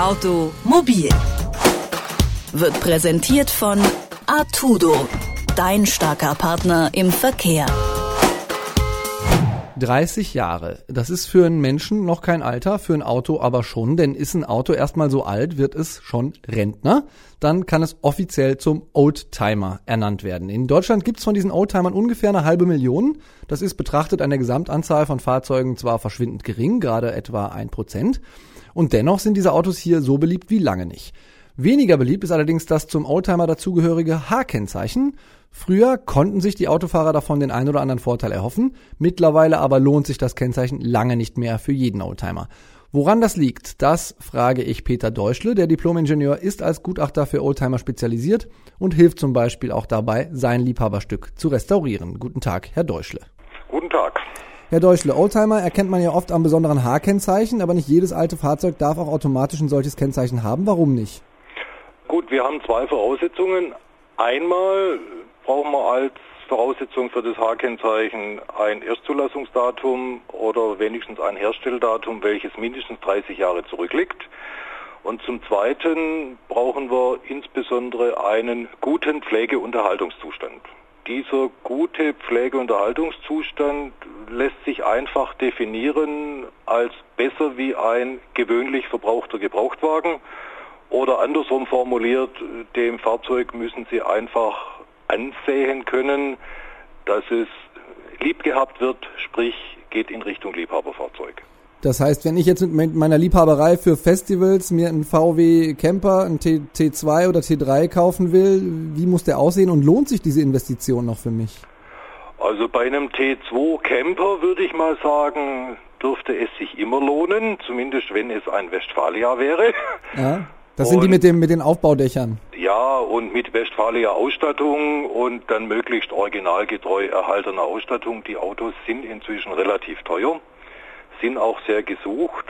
Automobil wird präsentiert von Artudo, dein starker Partner im Verkehr. 30 Jahre. Das ist für einen Menschen noch kein Alter, für ein Auto aber schon, denn ist ein Auto erstmal so alt, wird es schon Rentner. Dann kann es offiziell zum Oldtimer ernannt werden. In Deutschland gibt es von diesen Oldtimern ungefähr eine halbe Million. Das ist betrachtet an der Gesamtanzahl von Fahrzeugen zwar verschwindend gering, gerade etwa ein Prozent. Und dennoch sind diese Autos hier so beliebt wie lange nicht. Weniger beliebt ist allerdings das zum Oldtimer dazugehörige H-Kennzeichen. Früher konnten sich die Autofahrer davon den einen oder anderen Vorteil erhoffen, mittlerweile aber lohnt sich das Kennzeichen lange nicht mehr für jeden Oldtimer. Woran das liegt, das frage ich Peter Deutschle. Der Diplomingenieur ist als Gutachter für Oldtimer spezialisiert und hilft zum Beispiel auch dabei, sein Liebhaberstück zu restaurieren. Guten Tag, Herr Deutschle. Guten Tag. Herr Deutschle, Oldtimer erkennt man ja oft am besonderen H-Kennzeichen, aber nicht jedes alte Fahrzeug darf auch automatisch ein solches Kennzeichen haben. Warum nicht? Gut, wir haben zwei Voraussetzungen. Einmal brauchen wir als Voraussetzung für das H-Kennzeichen ein Erstzulassungsdatum oder wenigstens ein Herstelldatum, welches mindestens 30 Jahre zurückliegt. Und zum Zweiten brauchen wir insbesondere einen guten Pflegeunterhaltungszustand. Dieser gute Pflegeunterhaltungszustand lässt sich einfach definieren als besser wie ein gewöhnlich verbrauchter Gebrauchtwagen oder andersrum formuliert, dem Fahrzeug müssen Sie einfach ansehen können, dass es lieb gehabt wird, sprich geht in Richtung Liebhaberfahrzeug. Das heißt, wenn ich jetzt mit meiner Liebhaberei für Festivals mir einen VW Camper, einen T T2 oder T3 kaufen will, wie muss der aussehen und lohnt sich diese Investition noch für mich? Also bei einem T2 Camper würde ich mal sagen, dürfte es sich immer lohnen, zumindest wenn es ein Westfalia wäre. Ja. Das sind die mit, dem, mit den Aufbaudächern. Ja, und mit Westfalia Ausstattung und dann möglichst originalgetreu erhaltener Ausstattung. Die Autos sind inzwischen relativ teuer, sind auch sehr gesucht.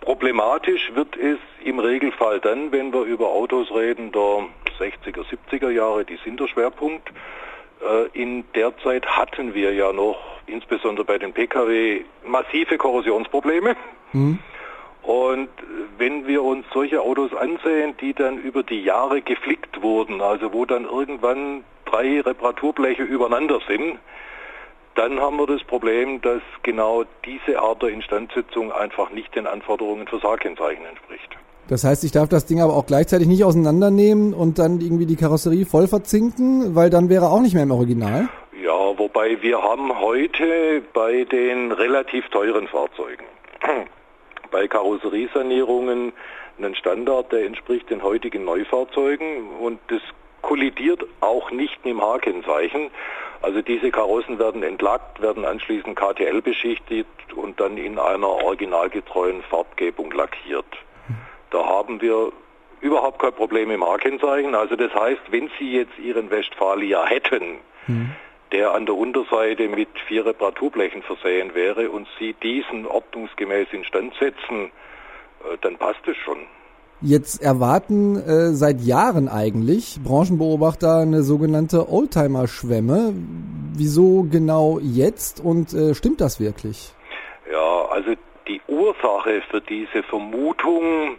Problematisch wird es im Regelfall dann, wenn wir über Autos reden der 60er, 70er Jahre, die sind der Schwerpunkt. Äh, in der Zeit hatten wir ja noch, insbesondere bei den Pkw, massive Korrosionsprobleme. Mhm. Und wenn wir uns solche Autos ansehen, die dann über die Jahre geflickt wurden, also wo dann irgendwann drei Reparaturbleche übereinander sind, dann haben wir das Problem, dass genau diese Art der Instandsetzung einfach nicht den Anforderungen für Sargkennzeichen entspricht. Das heißt, ich darf das Ding aber auch gleichzeitig nicht auseinandernehmen und dann irgendwie die Karosserie voll verzinken, weil dann wäre auch nicht mehr im Original? Ja, wobei wir haben heute bei den relativ teuren Fahrzeugen bei Karosseriesanierungen einen Standard, der entspricht den heutigen Neufahrzeugen und das kollidiert auch nicht mit dem H-Kennzeichen. Also diese Karossen werden entlackt, werden anschließend KTL beschichtet und dann in einer originalgetreuen Farbgebung lackiert. Da haben wir überhaupt kein Problem im H-Kennzeichen. Also das heißt, wenn Sie jetzt Ihren Westfalia hätten, mhm der an der Unterseite mit vier Reparaturblechen versehen wäre und Sie diesen ordnungsgemäß instand setzen, äh, dann passt es schon. Jetzt erwarten äh, seit Jahren eigentlich Branchenbeobachter eine sogenannte Oldtimer-Schwemme. Wieso genau jetzt und äh, stimmt das wirklich? Ja, also die Ursache für diese Vermutung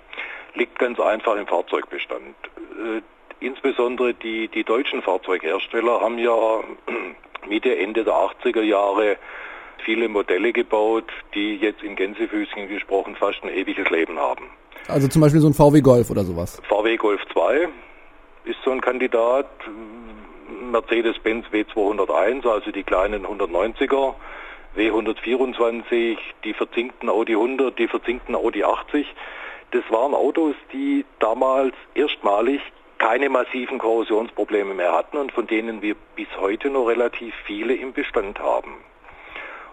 liegt ganz einfach im Fahrzeugbestand. Äh, insbesondere die, die deutschen Fahrzeughersteller haben ja Mitte, Ende der 80er Jahre viele Modelle gebaut, die jetzt in Gänsefüßchen gesprochen fast ein ewiges Leben haben. Also zum Beispiel so ein VW Golf oder sowas? VW Golf 2 ist so ein Kandidat. Mercedes-Benz W201, also die kleinen 190er, W124, die verzinkten Audi 100, die verzinkten Audi 80. Das waren Autos, die damals erstmalig keine massiven Korrosionsprobleme mehr hatten und von denen wir bis heute noch relativ viele im Bestand haben.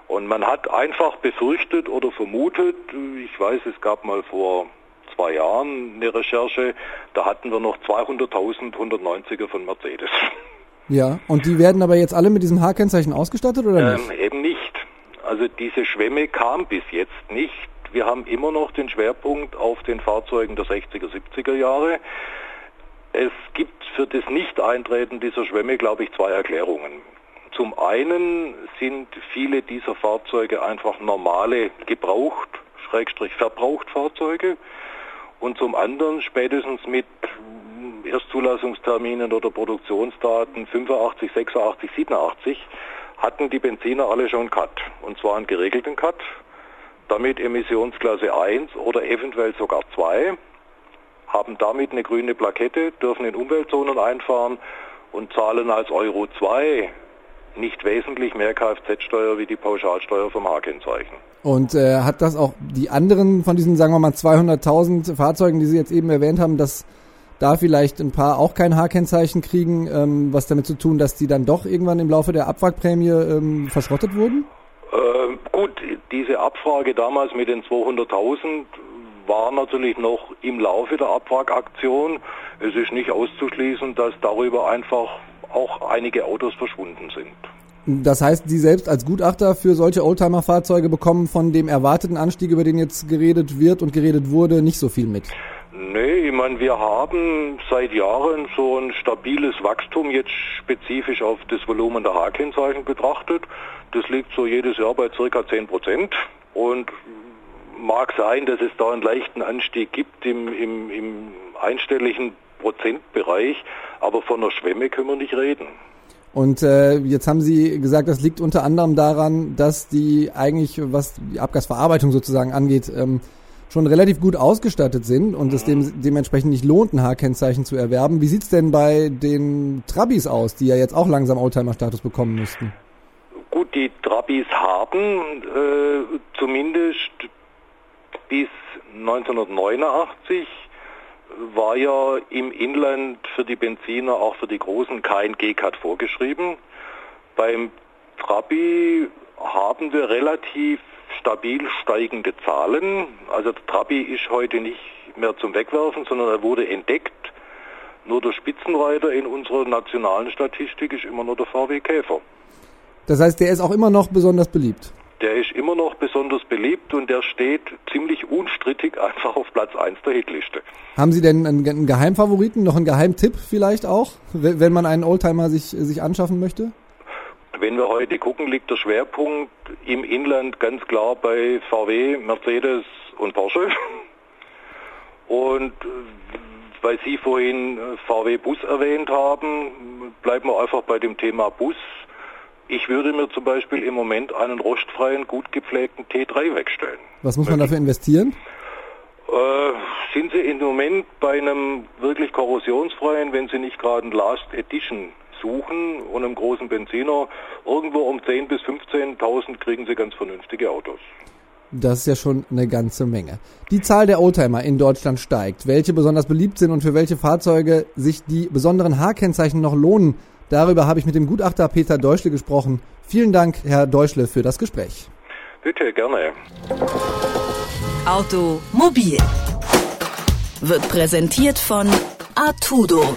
Und man hat einfach befürchtet oder vermutet, ich weiß, es gab mal vor zwei Jahren eine Recherche, da hatten wir noch 200.000 190er von Mercedes. Ja, und die werden aber jetzt alle mit diesem H-Kennzeichen ausgestattet oder nicht? Ähm, eben nicht. Also diese Schwemme kam bis jetzt nicht. Wir haben immer noch den Schwerpunkt auf den Fahrzeugen der 60er, 70er Jahre. Es gibt für das Nicht-Eintreten dieser Schwemme, glaube ich, zwei Erklärungen. Zum einen sind viele dieser Fahrzeuge einfach normale Gebraucht, Schrägstrich Verbrauchtfahrzeuge. und zum anderen spätestens mit Erstzulassungsterminen oder Produktionsdaten 85, 86, 87 hatten die Benziner alle schon Cut. Und zwar einen geregelten Cut, damit Emissionsklasse 1 oder eventuell sogar 2, haben damit eine grüne Plakette, dürfen in Umweltzonen einfahren und zahlen als Euro 2 nicht wesentlich mehr Kfz-Steuer wie die Pauschalsteuer vom H-Kennzeichen. Und äh, hat das auch die anderen von diesen, sagen wir mal, 200.000 Fahrzeugen, die Sie jetzt eben erwähnt haben, dass da vielleicht ein paar auch kein H-Kennzeichen kriegen, ähm, was damit zu tun, dass die dann doch irgendwann im Laufe der Abwrackprämie ähm, verschrottet wurden? Ähm, gut, diese Abfrage damals mit den 200.000 war natürlich noch im Laufe der Abwrackaktion. Es ist nicht auszuschließen, dass darüber einfach auch einige Autos verschwunden sind. Das heißt, Sie selbst als Gutachter für solche Oldtimer-Fahrzeuge bekommen von dem erwarteten Anstieg, über den jetzt geredet wird und geredet wurde, nicht so viel mit? Nee, ich meine, wir haben seit Jahren so ein stabiles Wachstum jetzt spezifisch auf das Volumen der H-Kennzeichen betrachtet. Das liegt so jedes Jahr bei circa 10 Prozent und mag sein, dass es da einen leichten Anstieg gibt im, im, im einstelligen Prozentbereich, aber von einer Schwemme können wir nicht reden. Und äh, jetzt haben Sie gesagt, das liegt unter anderem daran, dass die eigentlich, was die Abgasverarbeitung sozusagen angeht, ähm, schon relativ gut ausgestattet sind und es dem, mhm. dementsprechend nicht lohnt, ein H-Kennzeichen zu erwerben. Wie sieht's denn bei den Trabis aus, die ja jetzt auch langsam Oldtimer-Status bekommen müssten? Gut, die Trabis haben äh, zumindest bis 1989 war ja im Inland für die Benziner, auch für die Großen, kein G-Cut vorgeschrieben. Beim Trabi haben wir relativ stabil steigende Zahlen. Also der Trabi ist heute nicht mehr zum Wegwerfen, sondern er wurde entdeckt. Nur der Spitzenreiter in unserer nationalen Statistik ist immer nur der VW Käfer. Das heißt, der ist auch immer noch besonders beliebt? Der ist immer noch besonders beliebt und der steht ziemlich unstrittig einfach auf Platz 1 der Hitliste. Haben Sie denn einen, Geheimfavoriten, noch einen Geheimtipp vielleicht auch, wenn man einen Oldtimer sich, sich anschaffen möchte? Wenn wir heute gucken, liegt der Schwerpunkt im Inland ganz klar bei VW, Mercedes und Porsche. Und äh, weil Sie vorhin äh, VW Bus erwähnt haben, bleiben wir einfach bei dem Thema Bus. Ich würde mir zum Beispiel im Moment einen rostfreien, gut gepflegten T3 wegstellen. Was muss man dafür investieren? Äh, sind Sie im Moment bei einem wirklich korrosionsfreien, wenn Sie nicht gerade ein Last Edition suchen und einem großen Benziner, irgendwo um 10.000 bis 15.000 kriegen Sie ganz vernünftige Autos. Das ist ja schon eine ganze Menge. Die Zahl der Oldtimer in Deutschland steigt. Welche besonders beliebt sind und für welche Fahrzeuge sich die besonderen H-Kennzeichen noch lohnen, darüber habe ich mit dem Gutachter Peter Deutschle gesprochen. Vielen Dank, Herr Deutschle, für das Gespräch. Bitte, gerne. Automobil wird präsentiert von Artudo